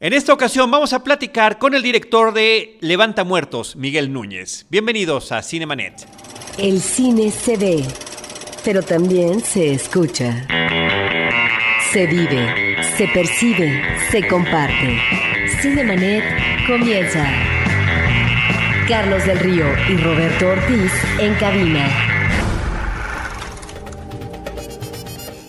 En esta ocasión vamos a platicar con el director de Levanta Muertos, Miguel Núñez. Bienvenidos a Cinemanet. El cine se ve, pero también se escucha. Se vive, se percibe, se comparte. Cinemanet comienza. Carlos del Río y Roberto Ortiz en cabina.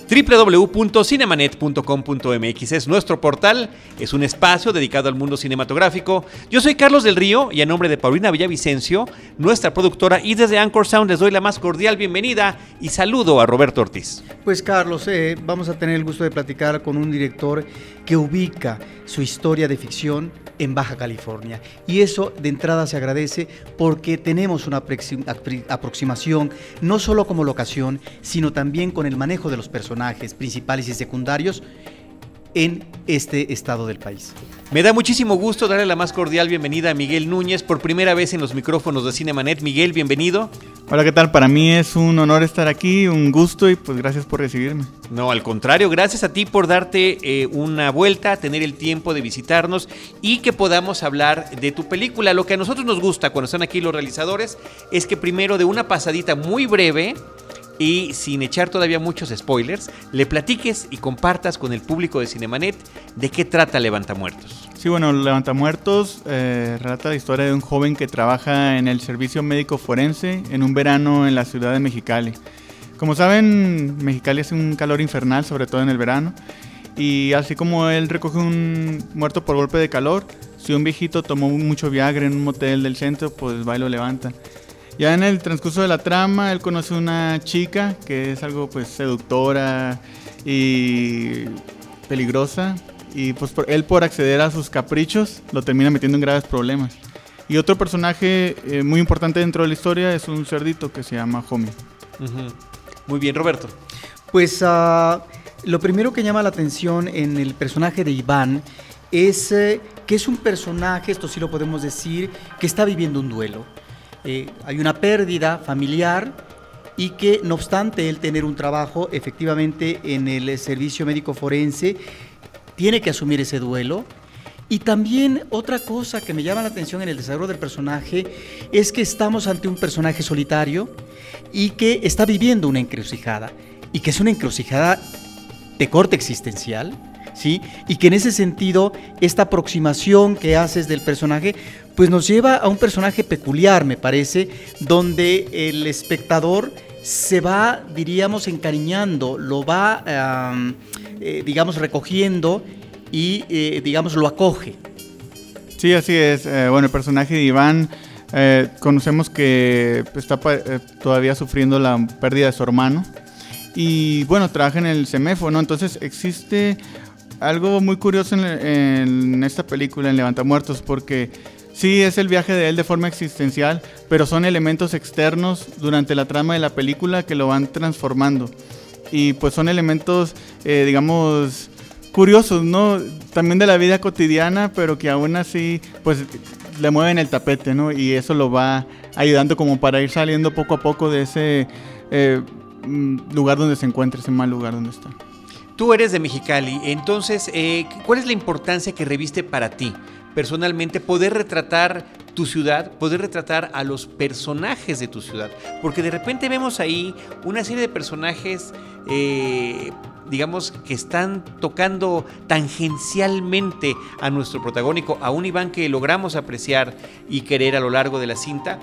www.cinemanet.com.mx es nuestro portal, es un espacio dedicado al mundo cinematográfico. Yo soy Carlos del Río y a nombre de Paulina Villavicencio, nuestra productora, y desde Anchor Sound les doy la más cordial bienvenida y saludo a Roberto Ortiz. Pues Carlos, eh, vamos a tener el gusto de platicar con un director que ubica su historia de ficción en Baja California. Y eso de entrada se agradece porque tenemos una aproximación no solo como locación, sino también con el manejo de los personajes principales y secundarios en este estado del país. Me da muchísimo gusto darle la más cordial bienvenida a Miguel Núñez por primera vez en los micrófonos de Cinemanet. Miguel, bienvenido. Hola, ¿qué tal? Para mí es un honor estar aquí, un gusto y pues gracias por recibirme. No, al contrario, gracias a ti por darte eh, una vuelta, tener el tiempo de visitarnos y que podamos hablar de tu película. Lo que a nosotros nos gusta cuando están aquí los realizadores es que primero de una pasadita muy breve y sin echar todavía muchos spoilers, le platiques y compartas con el público de Cinemanet de qué trata Levantamuertos. Sí, bueno, Levantamuertos eh, relata la historia de un joven que trabaja en el servicio médico forense en un verano en la ciudad de Mexicali. Como saben, Mexicali es un calor infernal, sobre todo en el verano, y así como él recoge un muerto por golpe de calor, si un viejito tomó mucho Viagra en un motel del centro, pues va y lo levanta. Ya en el transcurso de la trama, él conoce una chica que es algo pues seductora y peligrosa. Y pues él por acceder a sus caprichos lo termina metiendo en graves problemas. Y otro personaje eh, muy importante dentro de la historia es un cerdito que se llama Homie. Muy bien, Roberto. Pues uh, lo primero que llama la atención en el personaje de Iván es eh, que es un personaje, esto sí lo podemos decir, que está viviendo un duelo eh, hay una pérdida familiar y que no obstante él tener un trabajo efectivamente en el servicio médico forense, tiene que asumir ese duelo. Y también otra cosa que me llama la atención en el desarrollo del personaje es que estamos ante un personaje solitario y que está viviendo una encrucijada y que es una encrucijada de corte existencial, ¿sí? Y que en ese sentido esta aproximación que haces del personaje pues nos lleva a un personaje peculiar, me parece, donde el espectador se va, diríamos, encariñando, lo va, eh, digamos, recogiendo y, eh, digamos, lo acoge. Sí, así es. Eh, bueno, el personaje de Iván, conocemos que está todavía sufriendo la pérdida de su hermano. Y bueno, trabaja en el CEMEFO, ¿no? Entonces existe algo muy curioso en, en esta película, en Levantamuertos, porque Sí, es el viaje de él de forma existencial, pero son elementos externos durante la trama de la película que lo van transformando. Y pues son elementos, eh, digamos, curiosos, ¿no? También de la vida cotidiana, pero que aún así, pues le mueven el tapete, ¿no? Y eso lo va ayudando como para ir saliendo poco a poco de ese eh, mm, lugar donde se encuentra, ese mal lugar donde está. Tú eres de Mexicali, entonces, eh, ¿cuál es la importancia que reviste para ti? Personalmente poder retratar tu ciudad, poder retratar a los personajes de tu ciudad. Porque de repente vemos ahí una serie de personajes, eh, digamos, que están tocando tangencialmente a nuestro protagónico, a un Iván que logramos apreciar y querer a lo largo de la cinta.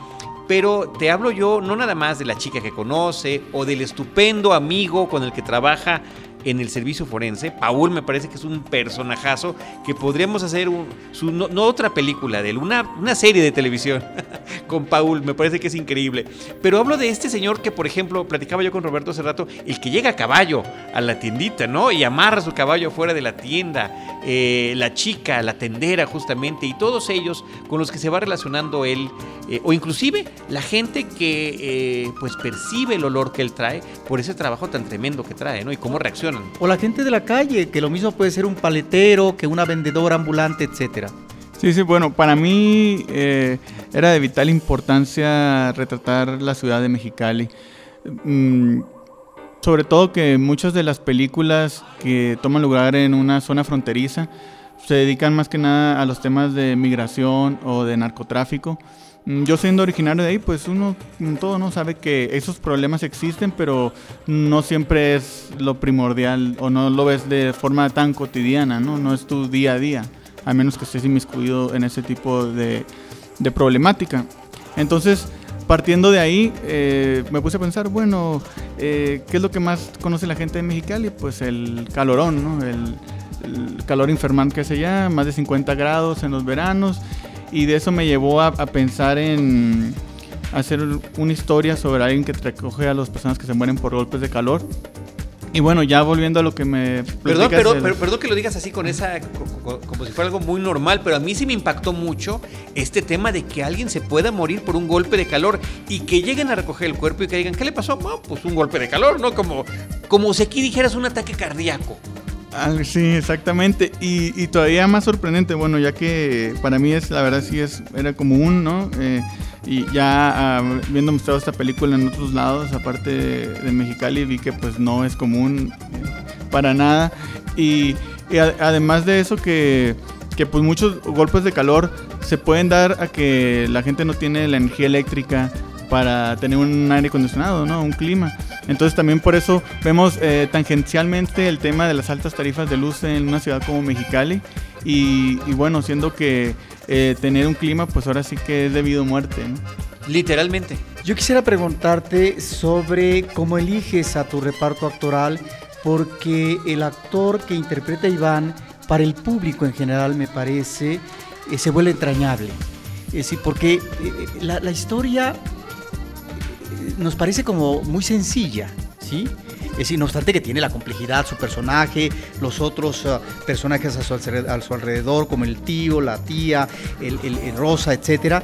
Pero te hablo yo no nada más de la chica que conoce o del estupendo amigo con el que trabaja en el servicio forense. Paul me parece que es un personajazo que podríamos hacer su, no, otra película de él, una, una serie de televisión con Paul, me parece que es increíble. Pero hablo de este señor que, por ejemplo, platicaba yo con Roberto hace rato, el que llega a caballo a la tiendita, ¿no? Y amarra su caballo fuera de la tienda, eh, la chica, la tendera justamente, y todos ellos con los que se va relacionando él, eh, o inclusive la gente que eh, pues percibe el olor que él trae por ese trabajo tan tremendo que trae, ¿no? Y cómo reacciona o la gente de la calle, que lo mismo puede ser un paletero, que una vendedora ambulante, etcétera. Sí, sí, bueno, para mí eh, era de vital importancia retratar la ciudad de Mexicali. Mm, sobre todo que muchas de las películas que toman lugar en una zona fronteriza, se dedican más que nada a los temas de migración o de narcotráfico. Mm, yo siendo originario de ahí, pues uno todo no sabe que esos problemas existen, pero no siempre es lo primordial o no lo ves de forma tan cotidiana, ¿no? No es tu día a día, a menos que estés inmiscuido en ese tipo de, de problemática. Entonces, partiendo de ahí, eh, me puse a pensar, bueno, eh, ¿qué es lo que más conoce la gente de Mexicali? Pues el calorón, ¿no? El, calor infernal que hace allá, más de 50 grados en los veranos y de eso me llevó a, pensar en hacer una historia sobre alguien que recoge a las personas que se mueren por golpes de calor. Y bueno, ya volviendo a lo que me... Perdón, pero, perdón que lo digas así con esa, como si fuera algo muy normal, pero a mí sí me impactó mucho este tema de que alguien se pueda morir por un golpe de calor y que lleguen a recoger el cuerpo y que digan, ¿qué le pasó? pues un golpe de calor, ¿no? Como, como si aquí dijeras un ataque cardíaco. Sí, exactamente. Y, todavía más sorprendente, bueno, ya que para mí es, la verdad sí es, era común, ¿no? Eh, y ya viendo mostrado esta película en otros lados, aparte de, Mexicali, vi que pues no es común eh, para nada. Y, además de eso que, que pues muchos golpes de calor se pueden dar a que la gente no tiene la energía eléctrica para tener un aire acondicionado, ¿no? Un clima. Entonces también por eso vemos eh, tangencialmente el tema de las altas tarifas de luz en una ciudad como Mexicali. Y, bueno, siendo que eh, tener un clima, pues ahora sí que es debido a muerte. Literalmente. Yo quisiera preguntarte sobre cómo eliges a tu reparto actoral, porque el actor que interpreta a Iván, para el público en general, me parece, eh, se vuelve entrañable. Es decir, porque la, la historia nos parece como muy sencilla, ¿sí? Es decir, no obstante que tiene la complejidad, su personaje, los otros uh, personajes a su, alrededor, como el tío, la tía, el, Rosa, etc.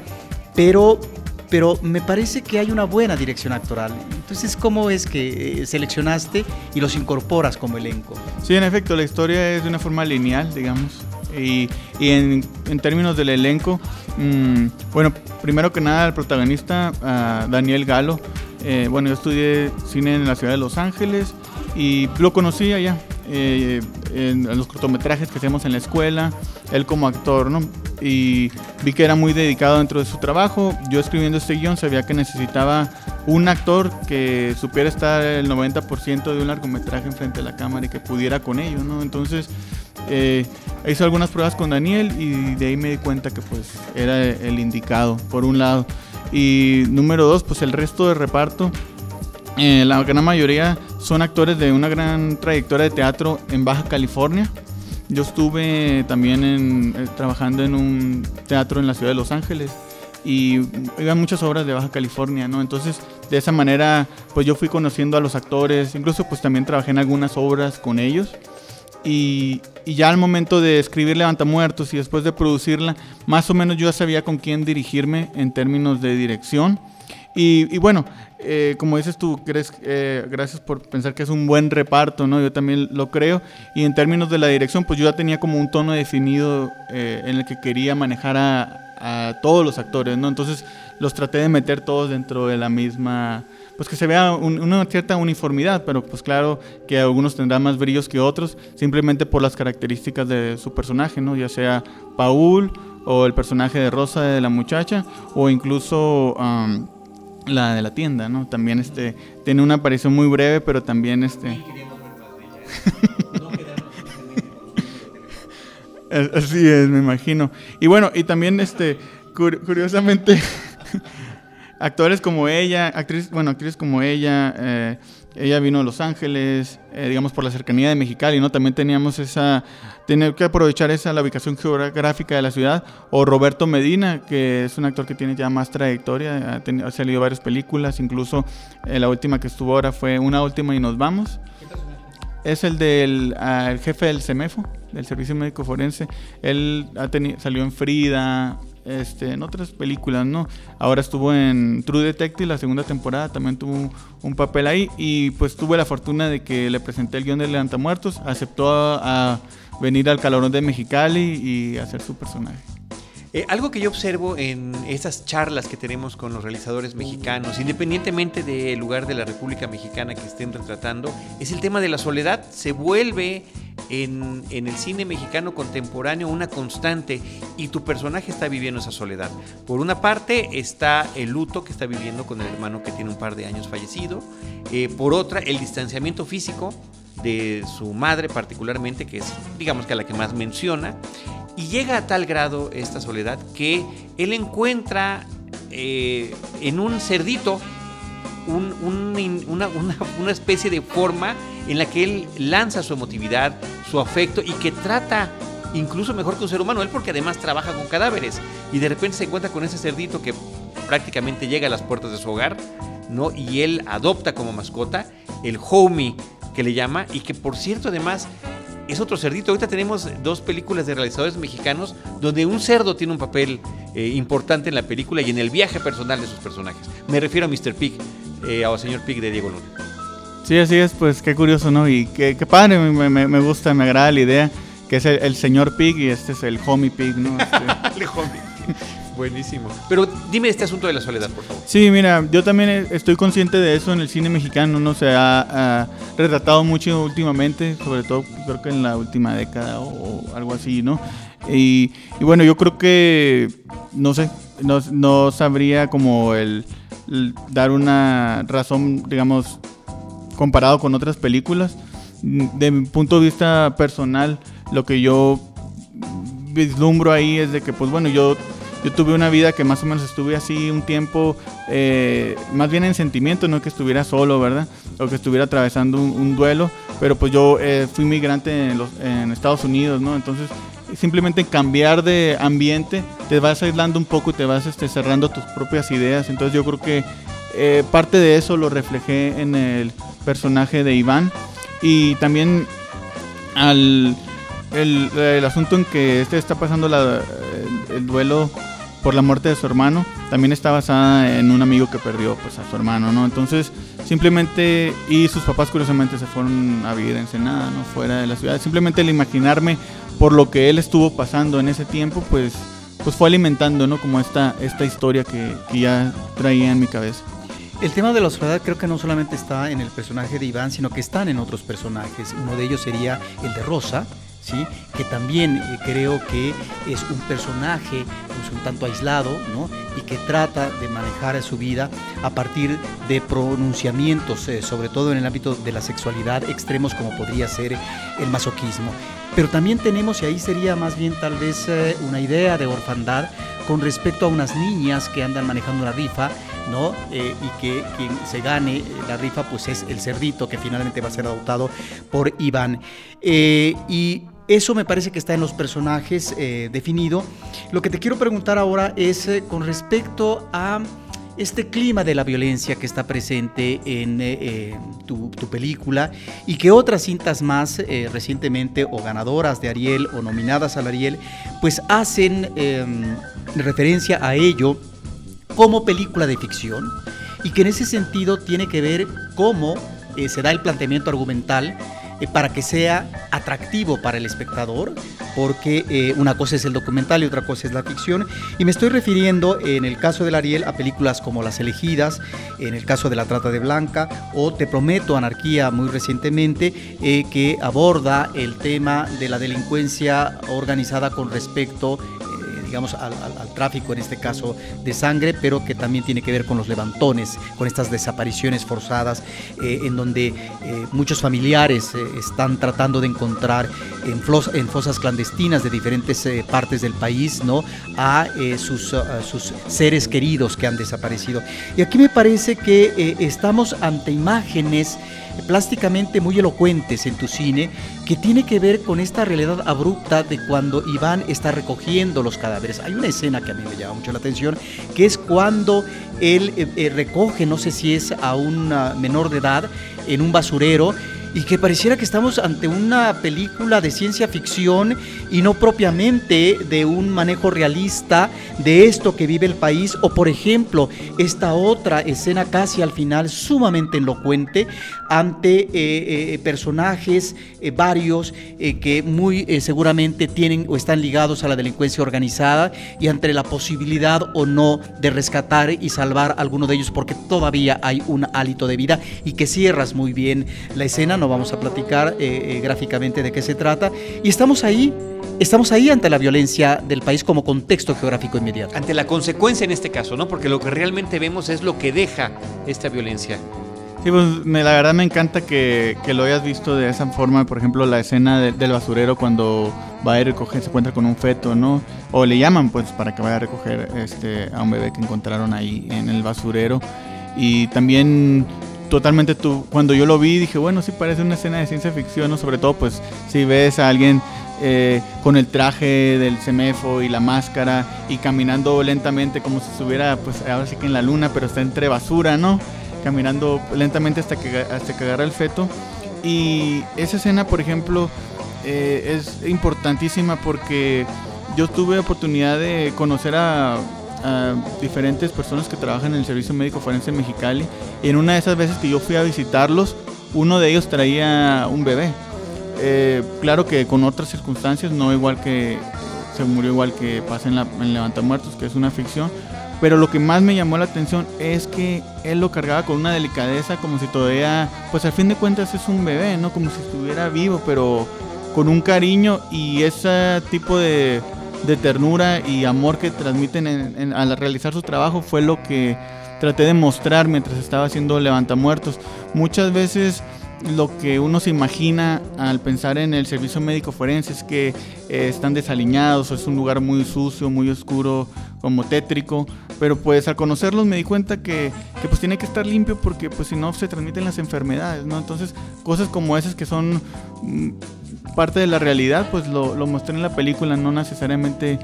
Pero, pero me parece que hay una buena dirección actoral. Entonces, ¿cómo es que eh, seleccionaste y los incorporas como elenco? Sí, en efecto, la historia es de una forma lineal, digamos. Y, en, términos del elenco, mm, bueno, primero que nada, el protagonista, uh, Daniel Galo, eh, bueno, yo estudié cine en la ciudad de Los Ángeles y lo conocí allá, eh, en, los cortometrajes que hacíamos en la escuela, él como actor, ¿no? Y vi que era muy dedicado dentro de su trabajo. Yo escribiendo este guion sabía que necesitaba un actor que supiera estar el 90% de un largometraje enfrente de la cámara y que pudiera con ello, ¿no? Entonces eh, hice algunas pruebas con Daniel y de ahí me di cuenta que pues era el indicado, por un lado. Y número dos, pues el resto de reparto, eh, la gran mayoría son actores de una gran trayectoria de teatro en Baja California. Yo estuve también eh, trabajando en un teatro en la ciudad de Los Ángeles y iban muchas obras de Baja California, ¿no? Entonces, de esa manera, pues yo fui conociendo a los actores, incluso pues también trabajé en algunas obras con ellos. Y, ya al momento de escribir Levanta Muertos y después de producirla, más o menos yo ya sabía con quién dirigirme en términos de dirección. Y, bueno, eh, como dices tú, crees, eh, gracias por pensar que es un buen reparto, ¿no? Yo también lo creo. Y en términos de la dirección, pues yo ya tenía como un tono definido eh, en el que quería manejar a, a, todos los actores, ¿no? Entonces los traté de meter todos dentro de la misma pues que se vea una cierta uniformidad, pero pues claro que algunos tendrán más brillos que otros, simplemente por las características de su personaje, ¿no? Ya sea Paul o el personaje de Rosa de la muchacha o incluso la de la tienda, ¿no? También este tiene una aparición muy breve, pero también este Así es, me imagino. Y bueno, y también este curiosamente actores como ella, actriz, bueno, actrices como ella, eh, ella vino a Los Ángeles, eh, digamos por la cercanía de Mexicali, ¿no? También teníamos esa, tener que aprovechar esa, la ubicación geográfica de la ciudad, o Roberto Medina, que es un actor que tiene ya más trayectoria, ha, salido varias películas, incluso eh, la última que estuvo ahora fue Una Última y Nos Vamos. Es el del ah, jefe del CEMEFO, del Servicio Médico Forense. Él ha salió en Frida, este, en otras películas, ¿no? Ahora estuvo en True Detective, la segunda temporada, también tuvo un papel ahí y pues tuve la fortuna de que le presenté el guion de Levanta Muertos, aceptó a, venir al calorón de Mexicali y hacer su personaje. Eh, algo que yo observo en estas charlas que tenemos con los realizadores mexicanos, independientemente del lugar de la República Mexicana que estén retratando, es el tema de la soledad. Se vuelve en, en, el cine mexicano contemporáneo una constante y tu personaje está viviendo esa soledad. Por una parte está el luto que está viviendo con el hermano que tiene un par de años fallecido, eh, por otra el distanciamiento físico de su madre particularmente, que es digamos que a la que más menciona, y llega a tal grado esta soledad que él encuentra eh, en un cerdito una, una, especie de forma en la que él lanza su emotividad, su afecto y que trata incluso mejor que un ser humano, él porque además trabaja con cadáveres y de repente se encuentra con ese cerdito que prácticamente llega a las puertas de su hogar, ¿no? Y él adopta como mascota el homie que le llama y que por cierto además es otro cerdito. Ahorita tenemos dos películas de realizadores mexicanos donde un cerdo tiene un papel eh, importante en la película y en el viaje personal de sus personajes. Me refiero a Mr. Pig, eh, al señor Pig de Diego Luna. Sí, así es, pues qué curioso, ¿no? Y qué, padre, me, gusta, me agrada la idea, que es el, señor Pig y este es el homie Pig, ¿no? Este... el homie. Buenísimo. Pero dime este asunto de la soledad, por favor. Sí, mira, yo también estoy consciente de eso en el cine mexicano, no se ha, retratado mucho últimamente, sobre todo creo que en la última década o, algo así, ¿no? Y, bueno, yo creo que, no sé, no, no sabría como el, dar una razón, digamos, comparado con otras películas. De mi punto de vista personal, lo que yo vislumbro ahí es de que, pues bueno, yo yo tuve una vida que más o menos estuve así un tiempo, eh, más bien en sentimiento, no que estuviera solo, ¿verdad? O que estuviera atravesando un, duelo, pero pues yo eh, fui migrante en, los, en Estados Unidos, ¿no? Entonces, simplemente cambiar de ambiente, te vas aislando un poco y te vas este, cerrando tus propias ideas. Entonces yo creo que eh, parte de eso lo reflejé en el personaje de Iván. Y también al, el, asunto en que este está pasando la, el duelo por la muerte de su hermano, también está basada en un amigo que perdió pues, a su hermano, ¿no? Entonces, simplemente, y sus papás curiosamente se fueron a vivir en Senada, ¿no? Fuera de la ciudad. Simplemente el imaginarme por lo que él estuvo pasando en ese tiempo, pues, pues fue alimentando, ¿no? Como esta, esta historia que, que ya traía en mi cabeza. El tema de la soledad creo que no solamente está en el personaje de Iván, sino que están en otros personajes. Uno de ellos sería el de Rosa, que también eh, creo que es un personaje pues, un tanto aislado ¿no? y que trata de manejar su vida a partir de pronunciamientos, eh, sobre todo en el ámbito de la sexualidad, extremos como podría ser el masoquismo. Pero también tenemos, y ahí sería más bien tal vez eh, una idea de orfandad con respecto a unas niñas que andan manejando una rifa, ¿no? y que quien se gane la rifa pues es el cerdito que finalmente va a ser adoptado por Iván. y eso me parece que está en los personajes eh, definido. Lo que te quiero preguntar ahora es eh, con respecto a este clima de la violencia que está presente en eh, tu, película y que otras cintas más recientemente o ganadoras de Ariel o nominadas al Ariel, pues hacen em, referencia a ello como película de ficción y que en ese sentido tiene que ver cómo se da el planteamiento argumental eh, para que sea atractivo para el espectador, porque eh, una cosa es el documental y otra cosa es la ficción. Y me estoy refiriendo, en el caso del Ariel, a películas como Las Elegidas, en el caso de La Trata de Blanca, o Te Prometo, Anarquía, muy recientemente, eh, que aborda el tema de la delincuencia organizada con respecto digamos, al, tráfico, en este caso, de sangre, pero que también tiene que ver con los levantones, con estas desapariciones forzadas, eh, en donde eh, muchos familiares eh, están tratando de encontrar en, fosas clandestinas de diferentes partes del país, ¿no? A sus seres queridos que han desaparecido. Y aquí me parece que estamos ante imágenes plásticamente muy elocuentes en tu cine que tiene que ver con esta realidad abrupta de cuando Iván está recogiendo los cadáveres. Hay una escena que a mí me llama mucho la atención, que es cuando él eh, eh, recoge, no sé si es a un menor de edad, en un basurero y que pareciera que estamos ante una película de ciencia ficción y no propiamente de un manejo realista de esto que vive el país. O por ejemplo esta otra escena casi al final sumamente elocuente ante eh, eh, personajes eh, varios que muy seguramente tienen o están ligados a la delincuencia organizada y ante la posibilidad o no de rescatar y salvar a alguno de ellos porque todavía hay un hálito de vida y que cierras muy bien la escena no vamos a platicar eh, eh, gráficamente de qué se trata. Y estamos ahí, estamos ahí ante la violencia del país como contexto geográfico inmediato. Ante la consecuencia en este caso, ¿no? Porque lo que realmente vemos es lo que deja esta violencia. Sí, pues me, la verdad me encanta que, que, lo hayas visto de esa forma. Por ejemplo, la escena del basurero cuando va a ir a recoger, se encuentra con un feto, ¿no? O le llaman, pues, para que vaya a recoger este, a un bebé que encontraron ahí en el basurero. Y también totalmente tú, cuando yo lo vi dije, bueno, sí parece una escena de ciencia ficción, ¿no? Sobre todo pues si ves a alguien eh, con el traje del semefo y la máscara y caminando lentamente como si estuviera pues ahora sí que en la luna, pero está entre basura, ¿no? Caminando lentamente hasta que, hasta que agarra el feto. Y esa escena, por ejemplo, eh, es importantísima porque yo tuve oportunidad de conocer a a diferentes personas que trabajan en el Servicio Médico Forense en Mexicali. Y en una de esas veces que yo fui a visitarlos, uno de ellos traía un bebé. Eh, claro que con otras circunstancias, no igual que se murió igual que pasa en, la, en Levanta Muertos, que es una ficción. Pero lo que más me llamó la atención es que él lo cargaba con una delicadeza, como si todavía, pues al fin de cuentas es un bebé, ¿no? Como si estuviera vivo, pero con un cariño y ese tipo de, de ternura y amor que transmiten al realizar su trabajo fue lo que traté de mostrar mientras estaba haciendo Levantamuertos. Muchas veces lo que uno se imagina al pensar en el servicio médico forense es que eh, están desaliñados, es un lugar muy sucio, muy oscuro, como tétrico, pero pues al conocerlos me di cuenta que, que pues tiene que estar limpio porque pues si no se transmiten las enfermedades, ¿no? Entonces cosas como esas que son mm, parte de la realidad, pues lo, lo, mostré en la película, no necesariamente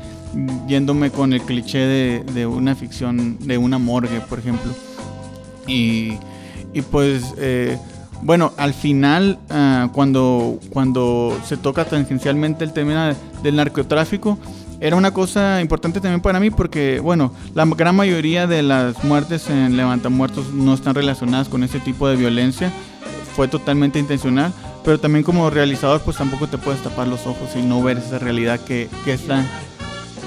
yéndome con el cliché de, de una ficción, de una morgue, por ejemplo. Y, y pues, eh, bueno, al final, uh, cuando, cuando se toca tangencialmente el tema del narcotráfico, era una cosa importante también para mí porque, bueno, la gran mayoría de las muertes en Levantamuertos no están relacionadas con ese tipo de violencia, fue totalmente intencional pero también como realizador pues tampoco te puedes tapar los ojos y no ver esa realidad que, que está.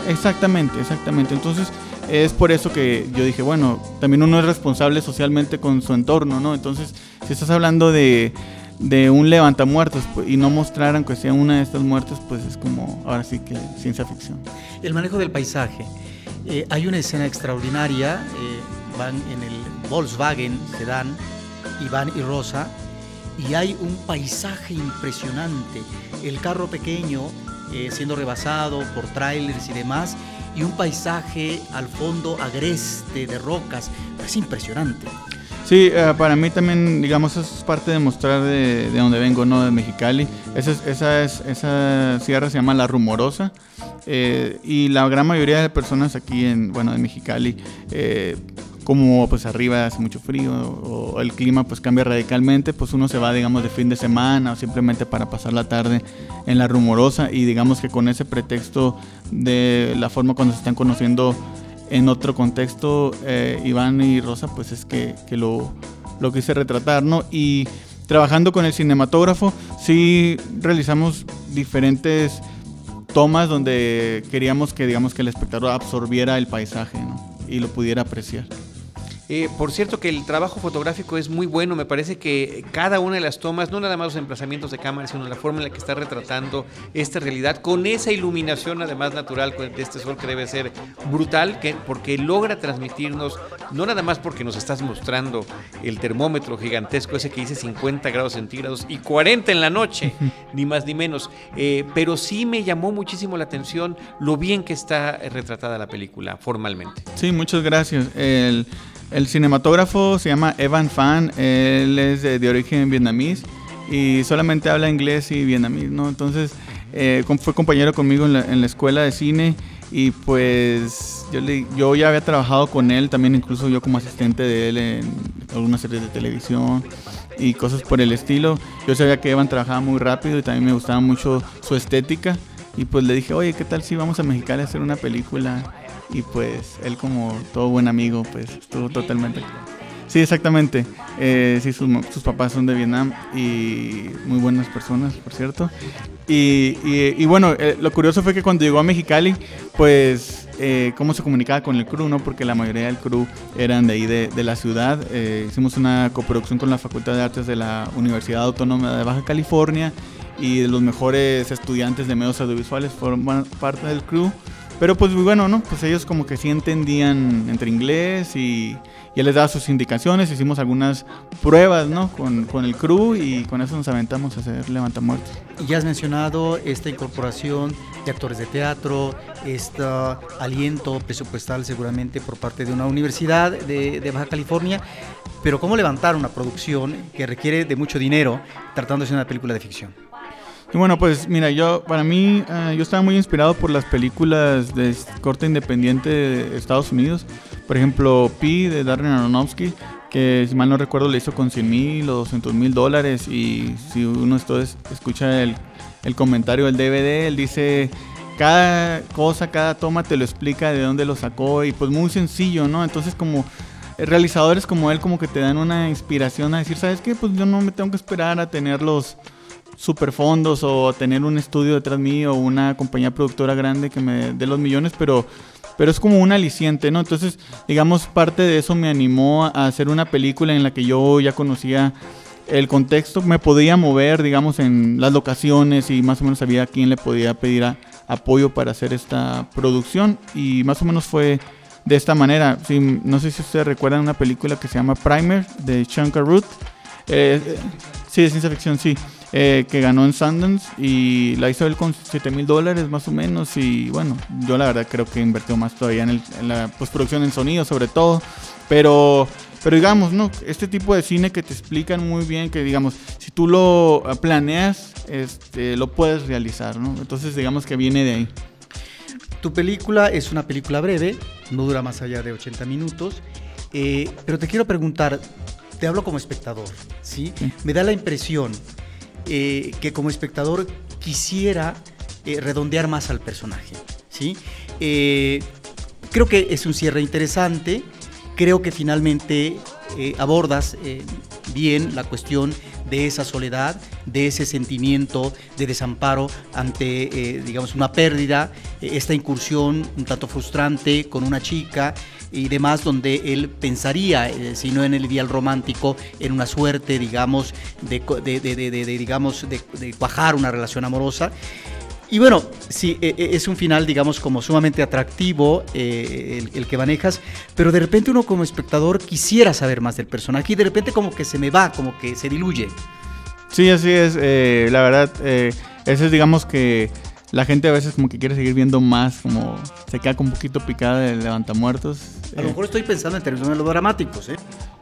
Exactamente, exactamente. Entonces es por eso que yo dije, bueno, también uno es responsable socialmente con su entorno, ¿no? Entonces, si estás hablando de, de un levantamuertos pues, y no mostrar aunque sea una de estas muertes, pues es como ahora sí que ciencia ficción. El manejo del paisaje. Eh, hay una escena extraordinaria, eh, van en el Volkswagen Sedán, Iván y Rosa, y hay un paisaje impresionante. El carro pequeño eh, siendo rebasado por trailers y demás, y un paisaje al fondo agreste de rocas. Es impresionante. Sí, uh, para mí también, digamos, es parte de mostrar de, de donde vengo, ¿no? De Mexicali. Esa, es, esa, es, esa sierra se llama La Rumorosa. Eh, y la gran mayoría de personas aquí en, bueno, de Mexicali, eh, como pues arriba hace mucho frío o el clima pues cambia radicalmente, pues uno se va digamos de fin de semana o simplemente para pasar la tarde en la rumorosa y digamos que con ese pretexto de la forma cuando se están conociendo en otro contexto, eh, Iván y Rosa pues es que, que lo, lo quise retratar, ¿no? Y trabajando con el cinematógrafo sí realizamos diferentes tomas donde queríamos que digamos que el espectador absorbiera el paisaje ¿no? y lo pudiera apreciar. Eh, por cierto que el trabajo fotográfico es muy bueno, me parece que cada una de las tomas, no nada más los emplazamientos de cámara, sino la forma en la que está retratando esta realidad, con esa iluminación además natural de este sol que debe ser brutal, que, porque logra transmitirnos, no nada más porque nos estás mostrando el termómetro gigantesco, ese que dice 50 grados centígrados y 40 en la noche, ni más ni menos, eh, pero sí me llamó muchísimo la atención lo bien que está retratada la película formalmente. Sí, muchas gracias. El... El cinematógrafo se llama Evan Fan, él es de, de origen vietnamís y solamente habla inglés y vietnamís, ¿no? Entonces eh, fue compañero conmigo en la, escuela de cine y pues yo, le, yo ya había trabajado con él, también incluso yo como asistente de él en algunas series de televisión y cosas por el estilo. Yo sabía que Evan trabajaba muy rápido y también me gustaba mucho su estética y pues le dije, oye, ¿qué tal si vamos a Mexicali a hacer una película? Y pues él como todo buen amigo pues estuvo totalmente sí exactamente eh, sí sus, sus, papás son de Vietnam y muy buenas personas por cierto y, y, y bueno eh, lo curioso fue que cuando llegó a Mexicali pues eh, cómo se comunicaba con el crew, ¿no? Porque la mayoría del crew eran de ahí de, de la ciudad. Eh, hicimos una coproducción con la Facultad de Artes de la Universidad Autónoma de Baja California y los mejores estudiantes de medios audiovisuales forman parte del crew. Pero pues bueno, ¿no? Pues ellos como que sí entendían entre inglés y, y él les daba sus indicaciones, hicimos algunas pruebas, ¿no? Con, con el crew y con eso nos aventamos a hacer Levantamuertos. Ya has mencionado esta incorporación de actores de teatro, este aliento presupuestal seguramente por parte de una universidad de, de Baja California, pero ¿cómo levantar una producción que requiere de mucho dinero tratándose de una película de ficción? Y bueno, pues mira, yo para mí uh, yo estaba muy inspirado por las películas de corte independiente de Estados Unidos. Por ejemplo, Pi de Darren Aronofsky, que si mal no recuerdo le hizo con 100 mil o 200 mil dólares. Y si uno entonces escucha el, el comentario del DVD, él dice cada cosa, cada toma te lo explica de dónde lo sacó y pues muy sencillo, ¿no? Entonces como realizadores como él como que te dan una inspiración a decir, ¿sabes qué? Pues yo no me tengo que esperar a tener los super fondos o tener un estudio detrás mío o una compañía productora grande que me dé los millones, pero, pero es como un aliciente, ¿no? Entonces, digamos, parte de eso me animó a hacer una película en la que yo ya conocía el contexto, me podía mover, digamos, en las locaciones y más o menos sabía a quién le podía pedir apoyo para hacer esta producción y más o menos fue de esta manera. Sí, no sé si ustedes recuerdan una película que se llama Primer de Shankar Root. Eh, sí, de ciencia ficción, sí eh, que ganó en Sundance y la hizo él con 7 mil dólares más o menos y bueno, yo la verdad creo que invirtió más todavía en, el, en, la postproducción en sonido sobre todo, pero, pero digamos, ¿no? Este tipo de cine que te explican muy bien que digamos, si tú lo planeas, este, lo puedes realizar, ¿no? Entonces digamos que viene de ahí. Tu película es una película breve, no dura más allá de 80 minutos, eh, pero te quiero preguntar, te hablo como espectador, ¿sí? sí. Me da la impresión eh, que como espectador quisiera eh, redondear más al personaje. ¿sí? Eh, creo que es un cierre interesante, creo que finalmente abordas bien la cuestión de esa soledad, de ese sentimiento de desamparo ante, digamos, una pérdida, esta incursión un tanto frustrante con una chica y demás, donde él pensaría, eh, si no en el ideal romántico, en una suerte, digamos, de, de digamos, de, cuajar una relación amorosa. Y bueno, sí, es un final, digamos, como sumamente atractivo eh, el, el, que manejas, pero de repente uno como espectador quisiera saber más del personaje y de repente como que se me va, como que se diluye. Sí, así es. Eh, la verdad, eh, eso es, digamos, que la gente a veces como que quiere seguir viendo más, como se queda con un poquito picada de levantamuertos. A lo mejor estoy pensando en términos melodramáticos, ¿eh?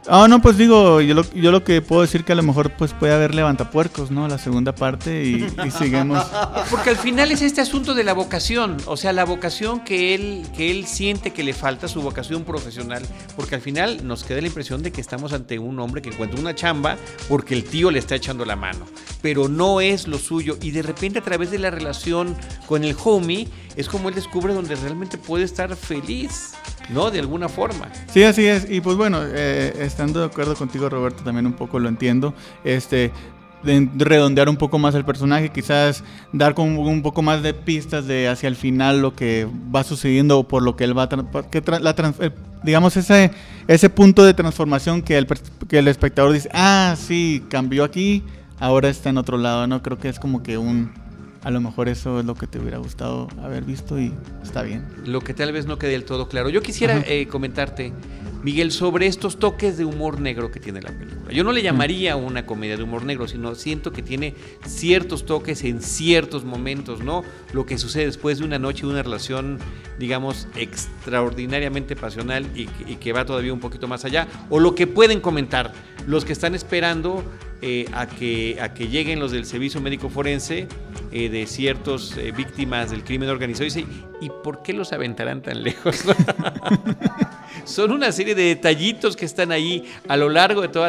Ah, no, pues digo, yo lo, yo lo que puedo decir que a lo mejor pues puede haber levantapuercos, ¿no? La segunda parte y, y seguimos. Porque al final es este asunto de la vocación, o sea, la vocación que él, que él siente que le falta, su vocación profesional, porque al final nos queda la impresión de que estamos ante un hombre que encuentra una chamba porque el tío le está echando la mano, pero no es lo suyo y de repente a través de la relación con el homie es como él descubre donde realmente puede estar feliz. ¿No? De alguna forma. Sí, así es. Y pues bueno, eh, estando de acuerdo contigo, Roberto, también un poco lo entiendo. Este, de redondear un poco más el personaje, quizás dar con un poco más de pistas de hacia el final lo que va sucediendo o por lo que él va a que digamos ese ese punto de transformación que el, que el espectador dice, "Ah, sí, cambió aquí, ahora está en otro lado", no creo que es como que un a lo mejor eso es lo que te hubiera gustado haber visto y está bien. Lo que tal vez no quede del todo claro. Yo quisiera eh, comentarte, Miguel, sobre estos toques de humor negro que tiene la película. Yo no le llamaría una comedia de humor negro, sino siento que tiene ciertos toques en ciertos momentos, ¿no? Lo que sucede después de una noche de una relación, digamos, extraordinariamente pasional y, y que va todavía un poquito más allá, o lo que pueden comentar los que están esperando eh, a, que, a que lleguen los del servicio médico forense eh, de ciertos eh, víctimas del crimen organizado. Y dice, ¿y por qué los aventarán tan lejos? Son una serie de detallitos que están ahí a lo largo de toda